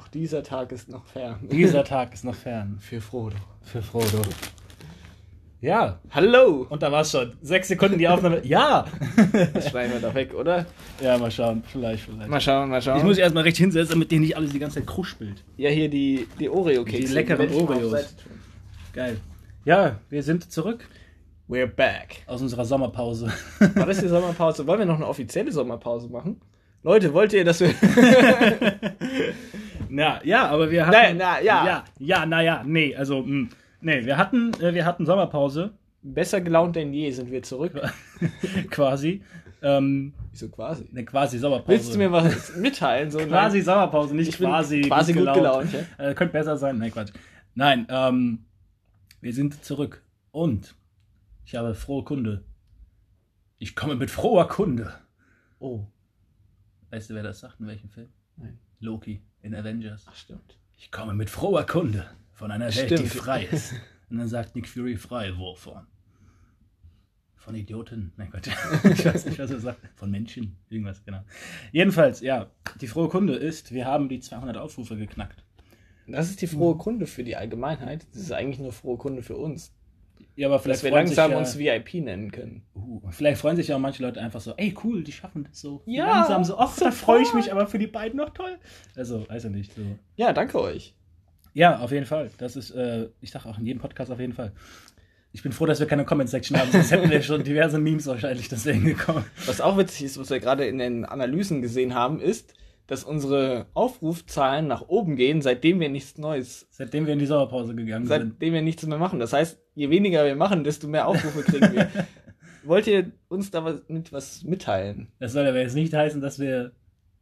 Doch dieser Tag ist noch fern. Dieser Tag ist noch fern. Für Frodo. Für Frodo. Ja. Hallo! Und da war es schon. Sechs Sekunden die Aufnahme. Ja! Das schneiden wir doch weg, oder? Ja, mal schauen. Vielleicht, vielleicht. Mal schauen, mal schauen. Ich muss mich erstmal richtig hinsetzen, damit dir nicht alles die ganze Zeit kruspelt. ja, hier die, die Oreo-Kekse. Die leckeren Oreos. Geil. Ja, wir sind zurück We're back. aus unserer Sommerpause. War das die Sommerpause? Wollen wir noch eine offizielle Sommerpause machen? Leute, wollt ihr, dass wir. Na, ja, aber wir hatten. Nein, na, ja. Ja, ja, naja, nee, also, mh, nee, wir hatten, äh, wir hatten Sommerpause, Besser gelaunt denn je sind wir zurück. quasi. Ähm, Wieso quasi? ne, quasi Sommerpause. Willst du mir was mitteilen? So quasi Sommerpause, nicht Ich quasi, quasi gut gelaunt, Äh, könnte besser sein. Nein, Quatsch. Nein, ähm, wir sind zurück. Und ich habe frohe Kunde. Ich komme mit froher Kunde. Oh, Weißt du, wer das sagt? In welchem Film? Nein. Loki in Avengers. ach stimmt. Ich komme mit froher Kunde von einer Welt, die Stimmt. frei ist. Und dann sagt Nick Fury frei, wovon? Von Idioten? Nein, Gott. Ich weiß nicht, was er sagt. Von Menschen? Irgendwas, genau. Jedenfalls, ja, die frohe Kunde ist, wir haben die 200 Aufrufe geknackt. Das ist die frohe Kunde für die Allgemeinheit. Das ist eigentlich nur frohe Kunde für uns. Ja, aber Dass vielleicht wir freuen sich langsam ja, uns VIP nennen können. Uh, vielleicht freuen sich ja auch manche Leute einfach so, ey, cool, die schaffen das so. Ja, langsam so, ach, da freue ich mich aber für die beiden noch toll. Also, weiß ich nicht, so. Ja, danke euch. Ja, auf jeden Fall. Das ist, äh, ich sag auch in jedem Podcast auf jeden Fall. Ich bin froh, dass wir keine Comment-Section haben, sonst hätten wir schon diverse Memes wahrscheinlich deswegen gekommen. Was auch witzig ist, was wir gerade in den Analysen gesehen haben, ist, dass unsere Aufrufzahlen nach oben gehen, seitdem wir nichts Neues, Seitdem wir in die Sommerpause gegangen sind. seitdem wir nichts mehr machen. Das heißt, je weniger wir machen, desto mehr Aufrufe kriegen wir. Wollt ihr uns da was, mit was mitteilen? Das soll aber jetzt nicht heißen, dass wir.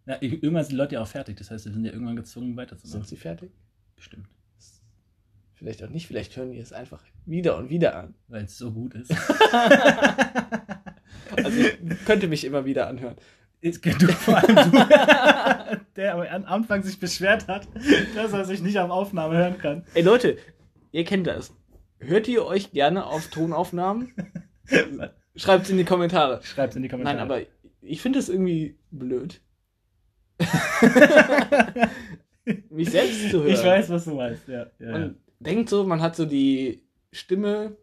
Na, irgendwann sind die Leute ja auch fertig. Das heißt, wir sind ja irgendwann gezwungen, weiterzumachen. Sind sie fertig? Bestimmt. Vielleicht auch nicht, vielleicht hören die es einfach wieder und wieder an. Weil es so gut ist. Also ich könnte mich immer wieder anhören. Ist genug, vor allem du, der am Anfang sich beschwert hat, dass er sich nicht auf Aufnahme hören kann. Ey Leute, ihr kennt das. Hört ihr euch gerne auf Tonaufnahmen? Schreibt es in die Kommentare. Schreibt in die Kommentare. Nein, aber ich finde es irgendwie blöd. mich selbst zu hören. Ich weiß, was du meinst, ja. ja, ja. Man denkt so, man hat so die Stimme,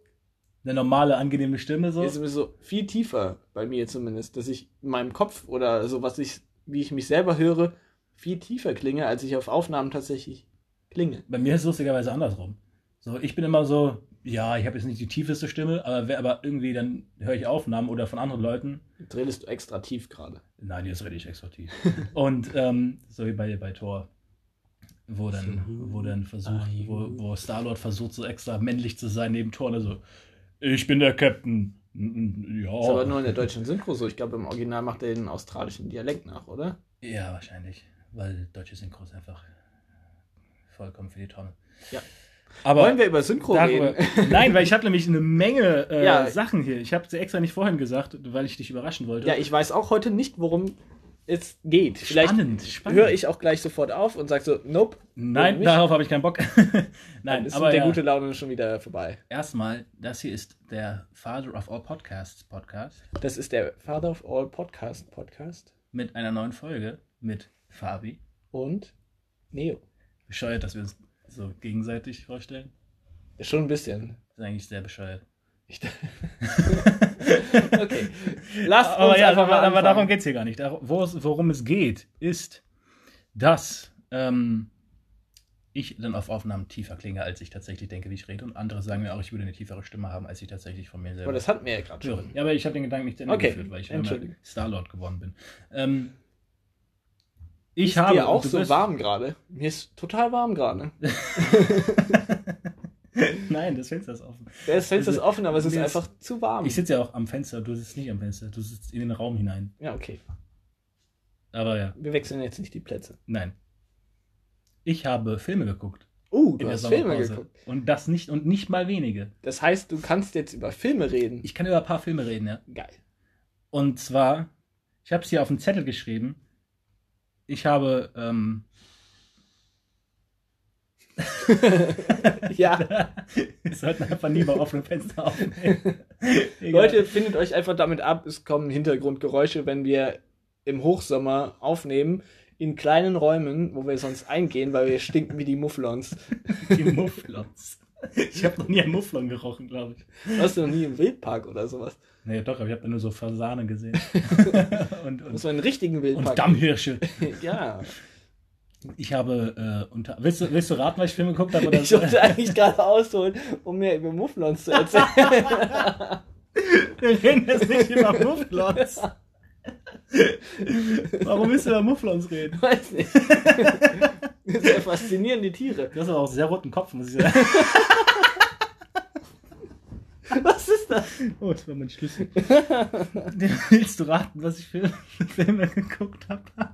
Eine normale, angenehme Stimme so. ist so viel tiefer, bei mir zumindest, dass ich in meinem Kopf oder so, was ich, wie ich mich selber höre, viel tiefer klinge, als ich auf Aufnahmen tatsächlich klinge. Bei mir ist es lustigerweise andersrum. So, ich bin immer so, ja, ich habe jetzt nicht die tiefeste Stimme, aber, wer- aber irgendwie dann höre ich Aufnahmen oder von anderen Leuten. Jetzt redest du extra tief gerade. Nein, jetzt rede ich extra tief. Und ähm, so wie bei, bei Thor, wo dann, wo dann versucht, wo, wo Star-Lord versucht, so extra männlich zu sein neben Thor, und er so, ich bin der Captain. Mm, Ja. Ist aber nur in der deutschen Synchro so. Ich glaube, im Original macht er den australischen Dialekt nach, oder? Ja, wahrscheinlich. Weil deutsche Synchro ist einfach vollkommen für die Tonne. Ja. Aber Wollen wir über Synchro darüber, reden? Nein, weil ich habe nämlich eine Menge äh, Ja. Sachen hier. Ich habe sie extra nicht vorhin gesagt, weil ich dich überraschen wollte. Ja, ich weiß auch heute nicht, worum es geht. Vielleicht spannend, spannend. höre ich auch gleich sofort auf und sage so, nope. Nein, darauf habe ich keinen Bock. Dann Nein, ist aber der ja, gute Laune schon wieder vorbei. erstmal, das hier ist der Father of All Podcasts Podcast Das ist der Father of All Podcast Podcast mit einer neuen Folge mit Fabi. und Neo. Bescheuert, dass wir uns so gegenseitig vorstellen. Schon ein bisschen. Das ist eigentlich sehr bescheuert. Ich okay. Lasst uns aber ja, einfach aber, mal aber darum geht es hier gar nicht. Worum es geht, ist, dass ähm, ich dann auf Aufnahmen tiefer klinge, als ich tatsächlich denke, wie ich rede. Und andere sagen mir auch, ich würde eine tiefere Stimme haben, als ich tatsächlich von mir selber Aber das hatten wir ja gerade schon. Ja, aber ich habe den Gedanken nicht zu Ende Okay, geführt, weil ich. Star-Lord geworden bin. Ähm, ich ist habe dir auch so bist- warm gerade? Mir ist total warm gerade. Nein, das Fenster ist offen. Das Fenster ist offen, aber es ist einfach zu warm. Ich sitze ja auch am Fenster, du sitzt nicht am Fenster, du sitzt in den Raum hinein. ja, okay. Aber ja, Wir wechseln jetzt nicht die Plätze. nein. Ich habe Filme geguckt. In du hast Filme geguckt. Und das nicht und nicht mal wenige. Das heißt, du kannst jetzt über Filme reden. Ich kann über ein paar Filme reden, ja. Geil. Und zwar, ich habe es hier auf den Zettel geschrieben. Ich habe, ähm, Ja, wir sollten einfach nie bei offenem Fenster aufnehmen. Leute, findet euch einfach damit ab. Es kommen Hintergrundgeräusche, wenn wir im Hochsommer aufnehmen. in kleinen Räumen, wo wir sonst eingehen, weil wir stinken wie die Mufflons. Die Mufflons. Ich habe noch nie einen Mufflon gerochen, glaube ich. Warst du noch nie im Wildpark oder sowas? Nee, doch, aber ich habe da nur so Fasane gesehen. und, Muss und, man einen richtigen Wildpark. und Dammhirsche. ja. Ich habe, äh, unter, willst, du, willst du raten, was ich Film geguckt habe? Oder Ich wollte eigentlich gerade ausholen, um mir über Mufflons zu erzählen. Wir reden jetzt nicht über Mufflons. Warum willst du über Mufflons reden? Weiß nicht. Das sind ja faszinierende Tiere. Du hast aber auch sehr roten Kopf, muss ich sagen. Was ist das? Oh, das war mein Schlüssel. Willst du raten, was ich für Filme geguckt habe?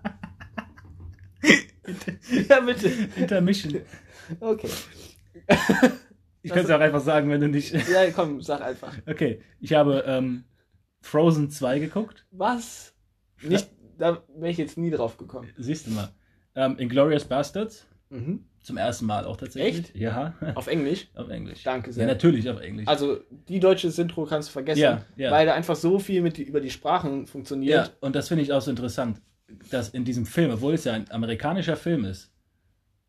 Ja, bitte. Intermission. Okay. Ich kann es auch einfach sagen, wenn du nicht. Ja, komm, sag einfach. Okay, ich habe ähm, Frozen 2 geguckt. Was? Nicht, da wäre ich jetzt nie drauf gekommen. Siehst du mal. Ähm, Inglorious Bastards. Mhm. Zum ersten Mal auch tatsächlich. Echt? Ja, Auf Englisch? auf Englisch. Danke Ja, sehr. natürlich auf Englisch. Also, die deutsche Synchro kannst du vergessen, Ja, ja. weil da einfach so viel mit, über die Sprachen ja, funktioniert. und das finde ich auch so interessant, dass in diesem Film, obwohl es ja ein amerikanischer Film ist,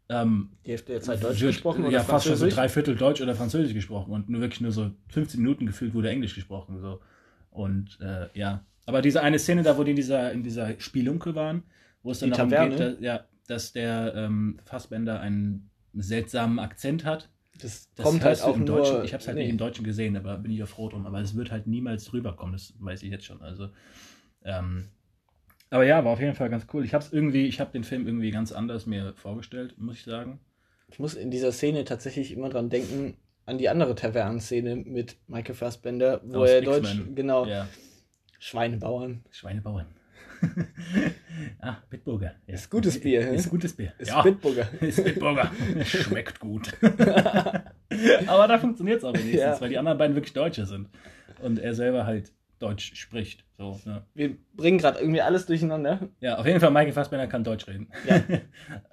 ähm, Die Hälfte der Zeit Deutsch wird, gesprochen oder ja, fast schon so drei Viertel Deutsch oder Französisch gesprochen und nur wirklich nur so 15 Minuten gefühlt wurde Englisch gesprochen. So. Und äh, ja, aber diese eine Szene da, wo die in dieser, in dieser Spielunke waren, wo es dann Die darum Taverne? geht, dass, ja, dass der ähm, Fassbender einen seltsamen Akzent hat. Das, Das kommt halt auch im nur... Deutschen. Ich habe es halt nee. nicht im Deutschen gesehen, aber bin ich ja froh drum. Aber es wird halt niemals rüberkommen, das weiß ich jetzt schon. Also, ähm, aber ja, war auf jeden Fall ganz cool. Ich habe es irgendwie, ich habe den Film irgendwie ganz anders mir vorgestellt, muss ich sagen. Ich muss in dieser Szene tatsächlich immer dran denken, an die andere Tavernenszene mit Michael Fassbender, wo Aus er. Deutsch, genau, Ja, Schweinebauern. Schweinebauern. Ah, Bitburger. Ja. Ist gutes Bier? Ist gutes Bier. Ist ja, Bitburger. ist Bitburger. Schmeckt gut. aber da funktioniert es auch wenigstens, Ja. weil die anderen beiden wirklich Deutsche sind. Und er selber halt Deutsch spricht. So, ne? Wir bringen gerade irgendwie alles durcheinander. Ja, auf jeden Fall, Michael Fassbender kann Deutsch reden. Ja.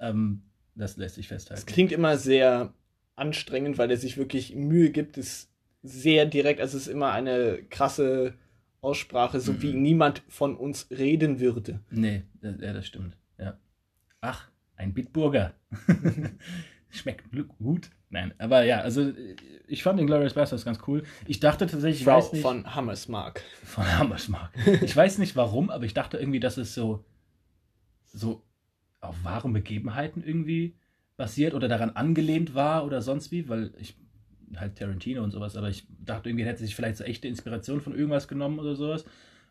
ähm, das lässt sich Es festhalten. klingt immer sehr anstrengend, weil er sich wirklich Mühe gibt, es sehr direkt, also es ist immer eine krasse Aussprache, so Mhm. wie niemand von uns reden würde. Nee, das, ja, das stimmt. Ja. Ach, ein Bitburger. Schmeckt gut. Nein, aber ja, also ich fand den Glorious Bastards ganz cool. Ich dachte tatsächlich, ich Frau weiß nicht. von Hammersmark. Von Hammersmark. Ich weiß nicht warum, aber ich dachte irgendwie, dass es so, so auf wahren Begebenheiten irgendwie basiert oder daran angelehnt war oder sonst wie, weil ich halt Tarantino und sowas, aber ich dachte irgendwie, hätte sich vielleicht so echte Inspiration von irgendwas genommen oder sowas.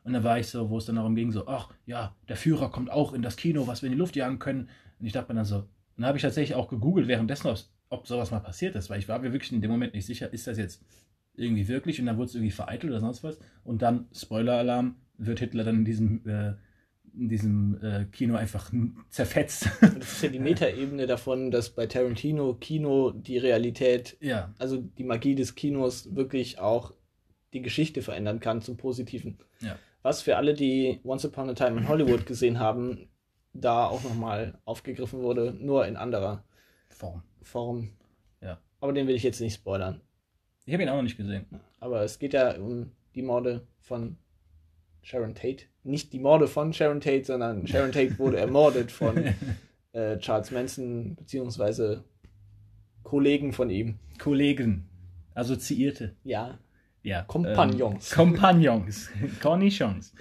Und dann war ich so, wo es dann darum ging, so, ach ja, der Führer kommt auch in das Kino, was wir in die Luft jagen können. Und ich dachte mir dann so, dann habe ich tatsächlich auch gegoogelt währenddessen, ob sowas mal passiert ist, weil ich war mir wirklich in dem Moment nicht sicher, ist das jetzt irgendwie wirklich und dann wurde es irgendwie vereitelt oder sonst was. Und dann, Spoiler-Alarm, wird Hitler dann in diesem, äh, in diesem äh, Kino einfach zerfetzt. Das ist ja die Metaebene davon, dass bei Tarantino Kino die Realität, ja, also die Magie des Kinos wirklich auch die Geschichte verändern kann zum Positiven. Ja. Was für alle, die Once Upon a Time in Hollywood gesehen haben, da auch nochmal aufgegriffen wurde, nur in anderer Form. Form. Ja. Aber den will ich jetzt nicht spoilern. Ich habe ihn auch noch nicht gesehen. Aber es geht ja um die Morde von Sharon Tate. Nicht die Morde von Sharon Tate, sondern Sharon Tate wurde ermordet von äh, Charles Manson, beziehungsweise Kollegen von ihm. Kollegen, Assoziierte. Ja, Ja. Kompagnons. Ähm, Kompagnons. Cornichons.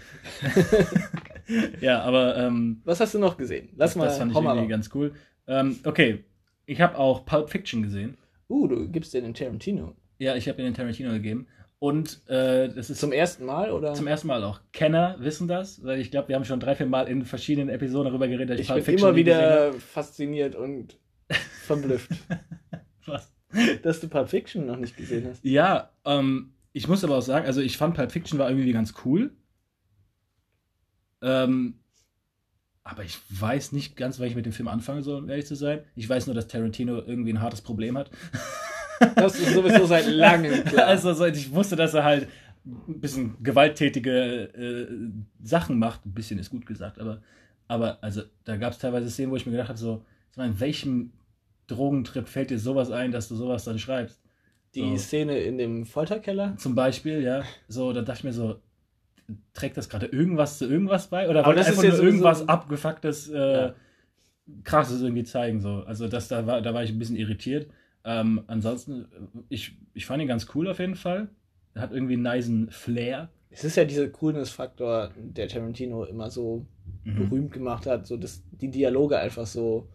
ja, aber ähm, Was hast du noch gesehen? Lass mal, das fand ich irgendwie ganz cool. Ähm, okay, ich habe auch Pulp Fiction gesehen. Uh, du gibst dir den Tarantino. Ja, ich habe den Tarantino gegeben. Und äh, das ist Zum ersten Mal, oder? zum ersten Mal auch. Kenner wissen das, weil ich glaube, wir haben schon drei, vier Mal in verschiedenen Episoden darüber geredet, dass ich Pulp bin immer wieder fasziniert und verblüfft. Was? dass du Pulp Fiction noch nicht gesehen hast. Ja, ähm, ich muss aber auch sagen, also ich fand Pulp Fiction war irgendwie ganz cool. Ähm, aber ich weiß nicht ganz, was ich mit dem Film anfangen soll, um ehrlich zu sein. Ich weiß nur, dass Tarantino irgendwie ein hartes Problem hat. Das ist sowieso seit langem klar. Also so, ich wusste, dass er halt ein bisschen gewalttätige äh, Sachen macht. Ein bisschen ist gut gesagt, aber, aber also da gab es teilweise Szenen, wo ich mir gedacht habe, so, in welchem Drogentrip fällt dir sowas ein, dass du sowas dann schreibst? die so. Szene in dem Folterkeller. Zum Beispiel, ja. So, da dachte ich mir so, trägt das gerade irgendwas zu irgendwas bei? Oder wollte das einfach nur irgendwas abgefucktes äh, Ja. krasses irgendwie zeigen. So. Also das, da, war, da war ich ein bisschen irritiert. Ähm, ansonsten, ich, ich fand ihn ganz cool auf jeden Fall. Er hat irgendwie einen niceen Flair. Es ist ja dieser Coolness-Faktor, der Tarantino immer so mhm. berühmt gemacht hat, so dass die Dialoge einfach so.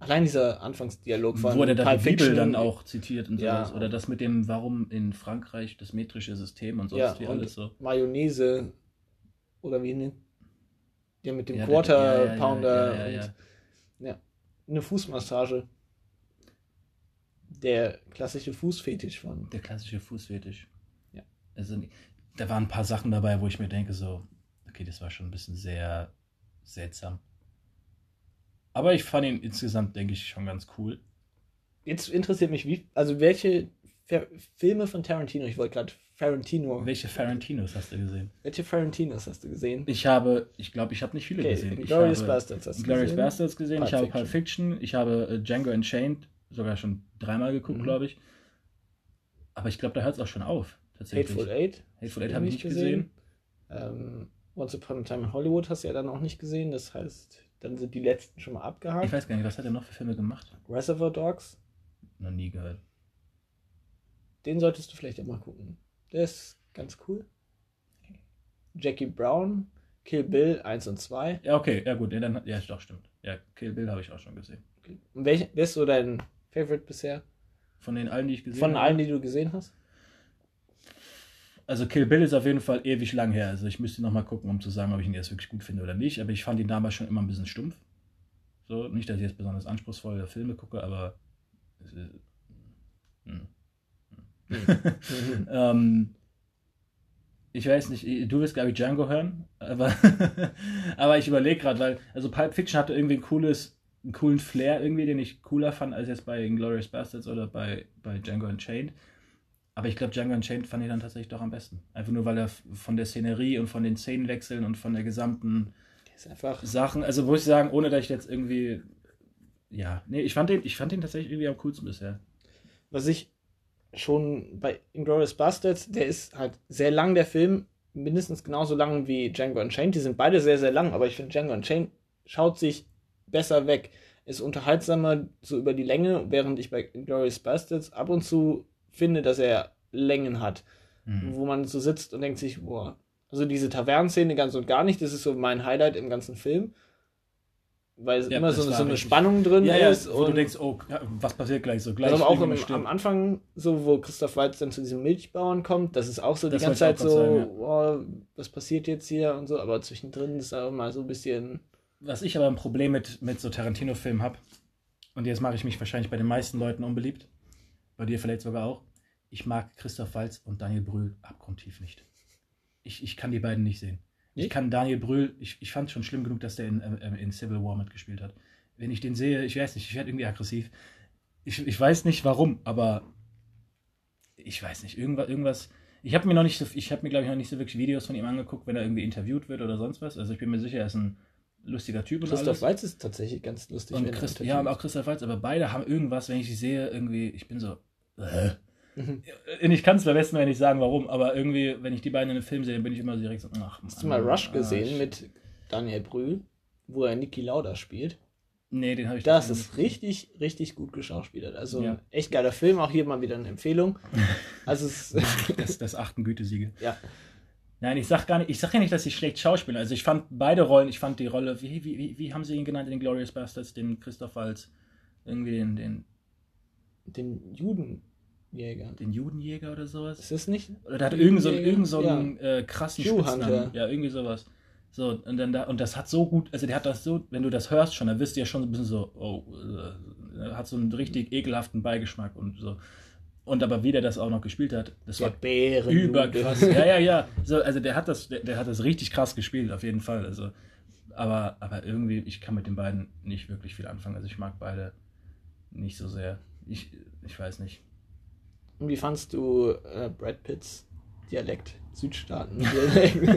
Allein dieser Anfangsdialog von Wo der dann die Bibel dann auch zitiert und sowas. Ja. Oder das mit dem, warum in Frankreich das metrische System und sonst ja, wie alles so. Mayonnaise oder wie nennt ja, mit dem ja, Quarter Pounder ja, ja, ja, eine Fußmassage. Der klassische Fußfetisch von. Der klassische Fußfetisch. Ja. Also, da waren ein paar Sachen dabei, wo ich mir denke, so, okay, das war schon ein bisschen sehr seltsam. Aber ich fand ihn insgesamt, denke ich, schon ganz cool. Jetzt interessiert mich, wie, also welche Filme von Tarantino, ich wollte gerade Tarantino. Welche Tarantinos hast du gesehen? Welche Tarantinos hast du gesehen? Ich habe, ich glaube, ich habe nicht viele okay, gesehen. Glorious Bastards hast du Glorious gesehen. Bastards gesehen, Pulp ich habe Pulp Fiction, ich habe äh, Django Unchained sogar schon dreimal geguckt, mhm. glaube ich. Aber ich glaube, da hört es auch schon auf. Tatsächlich. Hateful Eight. Hateful Eight habe ich nicht gesehen. gesehen. Ähm, Once Upon a Time in Hollywood hast du ja dann auch nicht gesehen. Das heißt, dann sind die letzten schon mal abgehakt. Ich weiß gar nicht, was hat er noch für Filme gemacht? Reservoir Dogs. Noch nie gehört. Den solltest du vielleicht auch mal gucken. Der ist ganz cool. Jackie Brown, Kill Bill 1 und 2. Ja, okay, ja gut, ja, dann, ja doch, stimmt. Ja, Kill Bill habe ich auch schon gesehen. Okay. Und welch, wer ist so dein Favorite bisher? Von den allen, die ich gesehen Von habe? Von allen, die du gesehen hast? Also Kill Bill ist auf jeden Fall ewig lang her. Also ich müsste noch mal gucken, um zu sagen, ob ich ihn jetzt wirklich gut finde oder nicht. Aber ich fand ihn damals schon immer ein bisschen stumpf. So, nicht, dass ich jetzt besonders anspruchsvolle Filme gucke, aber hm. ähm, ich weiß nicht, du wirst, glaube ich, Django hören, aber, aber ich überlege gerade, weil, also Pulp Fiction hatte irgendwie ein cooles, einen coolen Flair irgendwie, den ich cooler fand als jetzt bei Inglourious Bastards oder bei, bei Django Unchained. Aber ich glaube, Django Unchained fand ich dann tatsächlich doch am besten. Einfach nur, weil er von der Szenerie und von den Szenenwechseln und von der gesamten Sachen, also wo ich sagen, ohne dass ich jetzt irgendwie, ja, nee, ich fand den, ich fand den tatsächlich irgendwie am coolsten bisher. Was ich schon bei Inglourious Bastards, der ist halt sehr lang, der Film, mindestens genauso lang wie Django Unchained. Die sind beide sehr, sehr lang, aber ich finde Django Unchained schaut sich besser weg. Ist unterhaltsamer so über die Länge, während ich bei Inglourious Bastards ab und zu finde, dass er Längen hat, mhm. wo man so sitzt und denkt sich, boah, also diese Tavernenszene ganz und gar nicht, das ist so mein Highlight im ganzen Film weil es ja, immer so, so eine Spannung drin ja, ist. Ja, wo du denkst, oh, was passiert gleich so? Gleich also auch im, am Anfang, so wo Christoph Waltz dann zu diesem Milchbauern kommt, das ist auch so das die ganze Zeit so, sein, oh, was passiert jetzt hier und so, aber zwischendrin ist auch mal so ein bisschen. Was ich aber ein Problem mit, mit so Tarantino-Filmen habe, und jetzt mache ich mich wahrscheinlich bei den meisten Leuten unbeliebt, bei dir vielleicht sogar auch, ich mag Christoph Waltz und Daniel Brühl abgrundtief nicht. Ich, ich kann die beiden nicht sehen. Ich kann Daniel Brühl, ich, ich fand es schon schlimm genug, dass der in, äh, in Civil War mitgespielt hat. Wenn ich den sehe, ich weiß nicht, ich werde irgendwie aggressiv. Ich, ich weiß nicht warum, aber ich weiß nicht, irgendwas, irgendwas. Ich habe mir noch nicht so, ich habe mir glaube ich noch nicht so wirklich Videos von ihm angeguckt, wenn er irgendwie interviewt wird oder sonst was. Also ich bin mir sicher, er ist ein lustiger Typ. Und Christoph alles. Waltz ist tatsächlich ganz lustig. Und Christ, ja, aber auch Christoph Waltz, aber beide haben irgendwas, wenn ich sie sehe, irgendwie, ich bin so. Äh. Mhm. Ich kann es beim besten nicht sagen, warum, aber irgendwie, wenn ich die beiden in einem Film sehe, bin ich immer direkt so, ach, Hast du mal Rush gesehen mit Daniel Brühl, wo er Niki Lauda spielt? Nee, den habe ich Das ist richtig, richtig gut geschauspielert. Also ja. echt geiler Film, auch hier mal wieder eine Empfehlung. Also es das, das achten Gütesiege. Ja. Nein, ich sag gar nicht, ich sag ja nicht, dass ich schlecht schauspiele. Also ich fand beide Rollen, ich fand die Rolle, wie, wie, wie, wie haben sie ihn genannt in den Glorious Bastards, den Christoph Waltz, irgendwie den, den, den Juden. Jäger. Den Judenjäger oder sowas. Ist das nicht? Oder der hat irgend so, irgend so einen ja. äh, krassen Spitznamen. Ja, irgendwie sowas. So, und dann da, und das hat so gut, also der hat das so, wenn du das hörst schon, dann wirst du ja schon ein bisschen so, oh, äh, hat so einen richtig ekelhaften Beigeschmack und so. Und aber wie der das auch noch gespielt hat, das der war Bären überkrass. ja, ja, ja. So, also der hat das, der, der, hat das richtig krass gespielt, auf jeden Fall. Also, aber, aber irgendwie, ich kann mit den beiden nicht wirklich viel anfangen. Also ich mag beide nicht so sehr. Ich, ich weiß nicht. Und wie fandst du äh, Brad Pitts Dialekt? Südstaaten.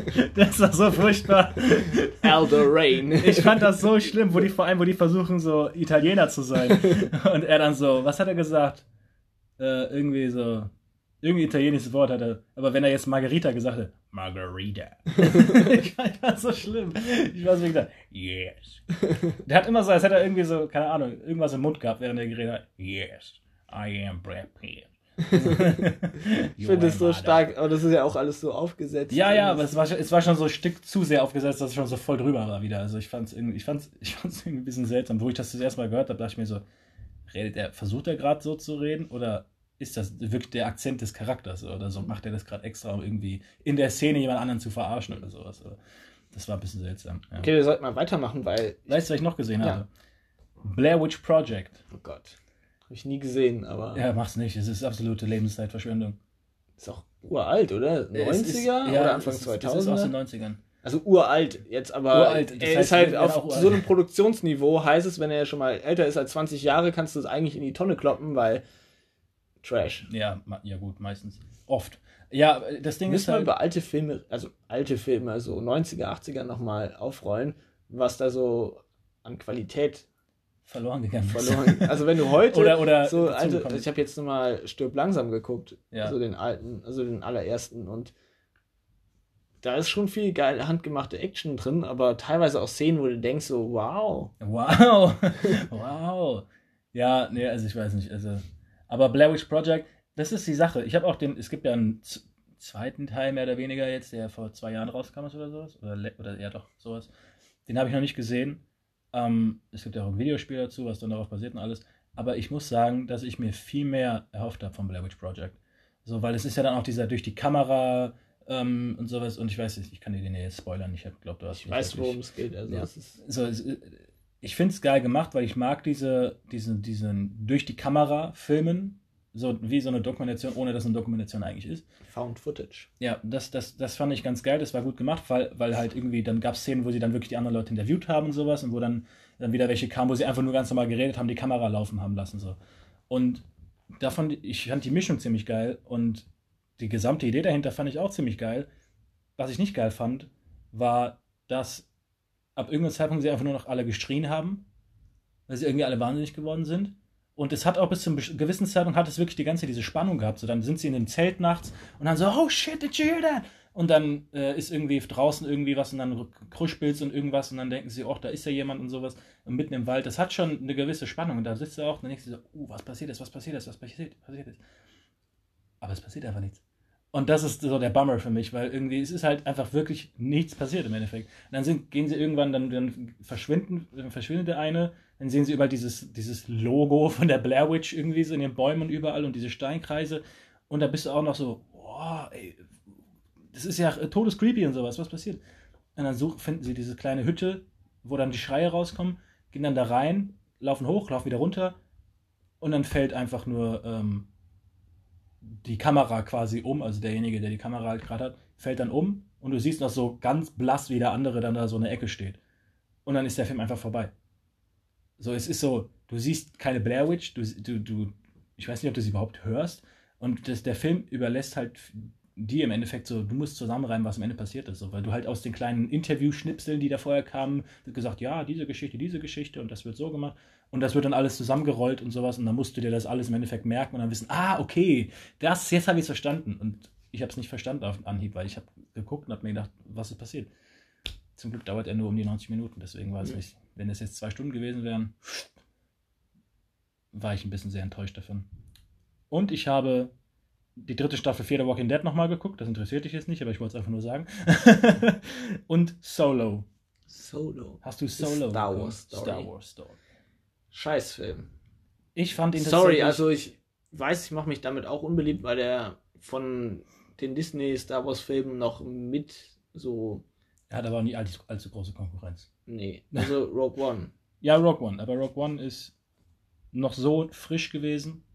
das war so furchtbar. Elder Rain. Ich fand das so schlimm, wo die vor allem, wo die versuchen, so Italiener zu sein. Und er dann so, was hat er gesagt? Äh, irgendwie so, irgendwie italienisches Wort hat er. Aber wenn er jetzt Margarita gesagt hätte, Margarita. ich fand das so schlimm. Ich war so gedacht, yes. Der hat immer so, als hätte er irgendwie so, keine Ahnung, irgendwas im Mund gehabt, während er geredet hat. Yes, I am Brad Pitt. ich finde es so stark, aber das ist ja auch alles so aufgesetzt. Ja, ja, aber es war, es war schon so ein Stück zu sehr aufgesetzt, dass es schon so voll drüber war wieder. Also ich fand es irgendwie, ich fand's, ich fand's irgendwie ein bisschen seltsam. Wo ich das das erste Mal gehört habe, dachte ich mir so, redet er, versucht er gerade so zu reden oder ist das wirklich der Akzent des Charakters oder so? Macht er das gerade extra, um irgendwie in der Szene jemand anderen zu verarschen oder sowas? Das war ein bisschen seltsam. Ja. Okay, wir sollten mal weitermachen, weil. Weißt du, was ich noch gesehen ja. habe? Blair Witch Project. Oh Gott. Habe ich nie gesehen, aber. Ja, mach's nicht. Es ist absolute Lebenszeitverschwendung. Ist auch uralt, oder? 90er ist, ja, oder Anfang 2000? Ist aus den 90ern. Also uralt jetzt, aber uralt, er ist halt auf so einem Produktionsniveau, heißt es, wenn er schon mal älter ist als 20 Jahre, kannst du es eigentlich in die Tonne kloppen, weil Trash. Ja, ja gut, meistens. Oft. Ja, das Ding Müssen ist halt... über alte Filme, also alte Filme, also 90er, 80er nochmal aufrollen, was da so an Qualität verloren gegangen verloren. Also wenn du heute oder, oder so alte, ich habe jetzt nochmal Stirb langsam geguckt, ja. so den alten, also den allerersten und da ist schon viel geil handgemachte Action drin, aber teilweise auch Szenen, wo du denkst so, wow. Wow. wow. Ja, nee, also ich weiß nicht, also aber Blair Witch Project, das ist die Sache. Ich habe auch den, es gibt ja einen zweiten Teil mehr oder weniger jetzt, der vor zwei Jahren rauskam oder sowas. Oder, oder ja doch, sowas. Den habe ich noch nicht gesehen. Ähm, es gibt ja auch ein Videospiel dazu, was dann darauf basiert und alles. Aber ich muss sagen, dass ich mir viel mehr erhofft habe vom Blair Witch Project. So, weil es ist ja dann auch dieser durch die Kamera ähm, und sowas. Und ich weiß nicht, ich kann dir den jetzt spoilern. Ich glaube, du hast. Ich weiß, worum es geht. Also ja. so, es, ich finde es geil gemacht, weil ich mag diese, diese, diesen durch die Kamera filmen, so wie so eine Dokumentation, ohne dass eine Dokumentation eigentlich ist. Found Footage. Ja, das, das, das fand ich ganz geil, das war gut gemacht, weil, weil halt irgendwie, dann gab es Szenen, wo sie dann wirklich die anderen Leute interviewt haben und sowas und wo dann, dann wieder welche kamen, wo sie einfach nur ganz normal geredet haben, die Kamera laufen haben lassen. So. Und davon, ich fand die Mischung ziemlich geil und die gesamte Idee dahinter fand ich auch ziemlich geil. Was ich nicht geil fand, war, dass ab irgendeinem Zeitpunkt sie einfach nur noch alle geschrien haben, weil sie irgendwie alle wahnsinnig geworden sind. Und es hat auch bis zum gewissen Zeitpunkt hat es wirklich die ganze Zeit diese Spannung gehabt. So, dann sind sie in dem Zelt nachts und dann so, oh shit, did you hear that? Und dann äh, ist irgendwie draußen irgendwie was und dann Kruschpilz und irgendwas und dann denken sie, oh, da ist ja jemand und sowas und mitten im Wald. Das hat schon eine gewisse Spannung und da sitzt er auch und dann denkst du so, oh, was passiert ist, was passiert ist, was passiert, passiert ist. Aber es passiert einfach nichts. Und das ist so der Bummer für mich, weil irgendwie es ist halt einfach wirklich nichts passiert im Endeffekt. Und dann sind, gehen sie irgendwann, dann, dann verschwinden, verschwindet der eine, dann sehen sie überall dieses, dieses Logo von der Blair Witch irgendwie so in den Bäumen überall und diese Steinkreise. Und da bist du auch noch so, boah, ey, das ist ja todescreepy und sowas, was passiert? Und dann such, finden sie diese kleine Hütte, wo dann die Schreie rauskommen, gehen dann da rein, laufen hoch, laufen wieder runter und dann fällt einfach nur ähm, die Kamera quasi um, also derjenige, der die Kamera halt gerade hat, fällt dann um und du siehst noch so ganz blass, wie der andere dann da so in der Ecke steht. Und dann ist der Film einfach vorbei. So, es ist so, du siehst keine Blair Witch, du, du, du ich weiß nicht, ob du sie überhaupt hörst. Und das, der Film überlässt halt die im Endeffekt so, du musst zusammenreimen, was am Ende passiert ist, so, weil du halt aus den kleinen Interview-Schnipseln, die da vorher kamen, wird gesagt, ja, diese Geschichte, diese Geschichte und das wird so gemacht und das wird dann alles zusammengerollt und sowas und dann musst du dir das alles im Endeffekt merken und dann wissen, ah, okay, das, jetzt habe ich es verstanden und ich habe es nicht verstanden auf Anhieb, weil ich habe geguckt und habe mir gedacht, was ist passiert. Zum Glück dauert er nur um die 90 Minuten, deswegen war es mhm. nicht, wenn es jetzt zwei Stunden gewesen wären, war ich ein bisschen sehr enttäuscht davon. Und ich habe die dritte Staffel Fear the Walking Dead nochmal geguckt. Das interessiert dich jetzt nicht, aber ich wollte es einfach nur sagen. und Solo. Solo. Hast du Solo? Star Wars Story. Star Wars Story. Scheißfilm. Ich fand ihn Sorry, also ich weiß, ich mache mich damit auch unbeliebt, weil der von den Disney Star Wars Filmen noch mit so. Er hat aber auch nicht allzu, allzu große Konkurrenz. Nee, also Rogue One. ja, Rogue One, aber Rogue One ist noch so frisch gewesen,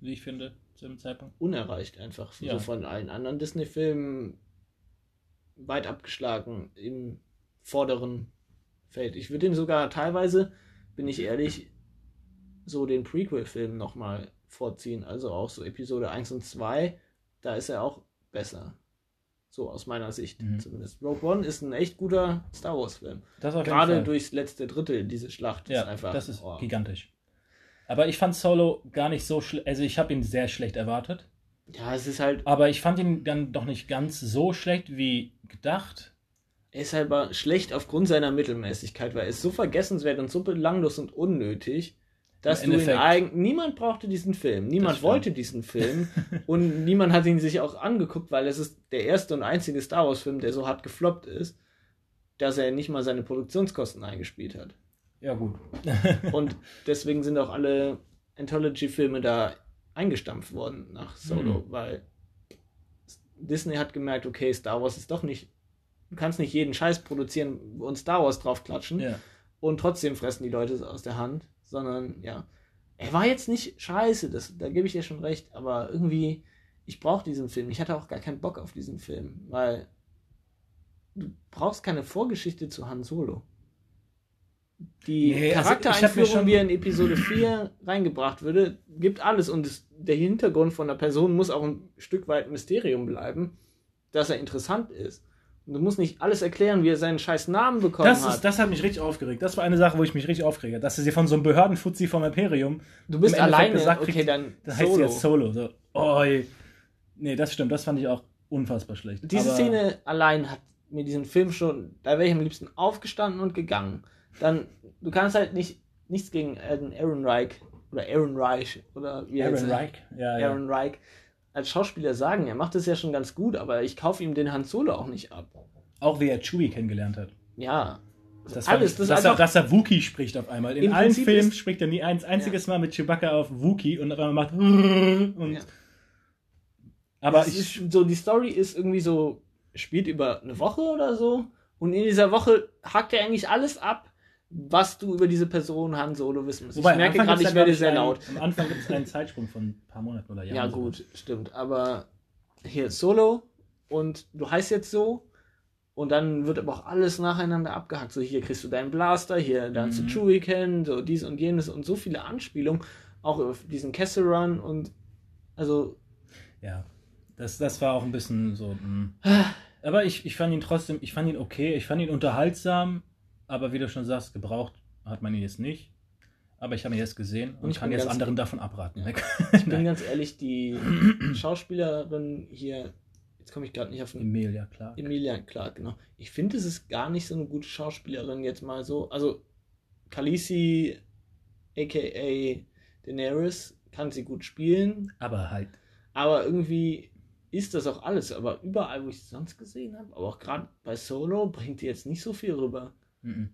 wie ich finde zu dem Zeitpunkt. Unerreicht einfach. Ja. So von allen anderen Disney-Filmen weit abgeschlagen im vorderen Feld. Ich würde ihn sogar teilweise, bin ich ehrlich, so den Prequel-Film nochmal vorziehen. Also auch so Episode 1 und 2, da ist er auch besser. So aus meiner Sicht mhm. zumindest. Rogue One ist ein echt guter Star Wars-Film. Gerade durchs letzte Drittel, diese Schlacht ja, ist einfach. Das ist oh. gigantisch. Aber ich fand Solo gar nicht so schlecht. Also ich habe ihn sehr schlecht erwartet. Ja, es ist halt. Aber ich fand ihn dann doch nicht ganz so schlecht wie gedacht. Er ist halt aber schlecht aufgrund seiner Mittelmäßigkeit, weil er ist so vergessenswert und so belanglos und unnötig, dass Im du ihn eigentlich. Niemand brauchte diesen Film. Niemand wollte diesen Film. und niemand hat ihn sich auch angeguckt, weil es ist der erste und einzige Star Wars-Film, der so hart gefloppt ist, dass er nicht mal seine Produktionskosten eingespielt hat. Ja, gut. Und deswegen sind auch alle Anthology-Filme da eingestampft worden nach Solo, weil Disney hat gemerkt, okay, Star Wars ist doch nicht, du kannst nicht jeden Scheiß produzieren und Star Wars draufklatschen ja. und trotzdem fressen die Leute es aus der Hand, sondern ja, er war jetzt nicht scheiße, das, da gebe ich dir schon recht, aber irgendwie, ich brauche diesen Film. Ich hatte auch gar keinen Bock auf diesen Film, weil du brauchst keine Vorgeschichte zu Han Solo. Die Nee, also Charaktereinführung, schon- wie er in Episode 4 reingebracht würde, gibt alles und es, der Hintergrund von der Person muss auch ein Stück weit Mysterium bleiben, dass er interessant ist. Du musst nicht alles erklären, wie er seinen scheiß Namen bekommen Das, hat. ist, das hat mich richtig aufgeregt. Das war eine Sache, wo ich mich richtig aufgeregt habe. Dass sie von so einem Behördenfuzzi vom Imperium, du bist alleine, gesagt okay, dann das heißt Solo. jetzt Solo. So, oi. Nee, das stimmt. Das fand ich auch unfassbar schlecht. Diese Aber- Szene allein hat mir diesen Film schon, da wäre ich am liebsten aufgestanden und gegangen. Dann, du kannst halt nicht, nichts gegen Aaron Reich oder Aaron Reich oder wie er Aaron jetzt- Reich. Ja, ja. Aaron Reich als Schauspieler sagen. Er macht das ja schon ganz gut, aber ich kaufe ihm den Han Solo auch nicht ab. Auch wie er Chewie kennengelernt hat. Ja. Das Alles, das ist dass, er, dass er Wookie spricht auf einmal. In allen Prinzip Filmen spricht er nie ein einziges Mal mit Chewbacca auf Wookie und auf einmal macht und Ja. aber es ich so, die Story ist irgendwie so, spielt über eine Woche oder so. Und in dieser Woche hackt er eigentlich alles ab, was du über diese Person Han Solo wissen musst. wobei ich merke gerade, ich werde sehr laut. Am Anfang gibt es einen Zeitsprung von ein paar Monaten oder Jahren. Ja, sogar. gut, stimmt. Aber hier Solo und du heißt jetzt so. Und dann wird aber auch alles nacheinander abgehackt. So, hier kriegst du deinen Blaster, hier lernst du Mhm. Chewie kennen, so dies und jenes und so viele Anspielungen. Auch auf diesen Kessel Run und also, Ja, das, das war auch ein bisschen so. mh. Aber ich, ich fand ihn trotzdem, ich fand ihn okay, ich fand ihn unterhaltsam, aber wie du schon sagst, gebraucht hat man ihn jetzt nicht. Aber ich habe ihn jetzt gesehen und, Und ich kann jetzt anderen davon abraten. ich bin ganz ehrlich, die Schauspielerin hier, jetzt komme ich gerade nicht auf den Emilia, klar. Emilia Clark, genau. Ich finde, es ist gar nicht so eine gute Schauspielerin jetzt mal so. Also, Khaleesi, aka Daenerys, kann sie gut spielen, Aber halt, aber irgendwie ist das auch alles. Aber überall, wo ich sie sonst gesehen habe, aber auch gerade bei Solo, bringt die jetzt nicht so viel rüber. Mhm.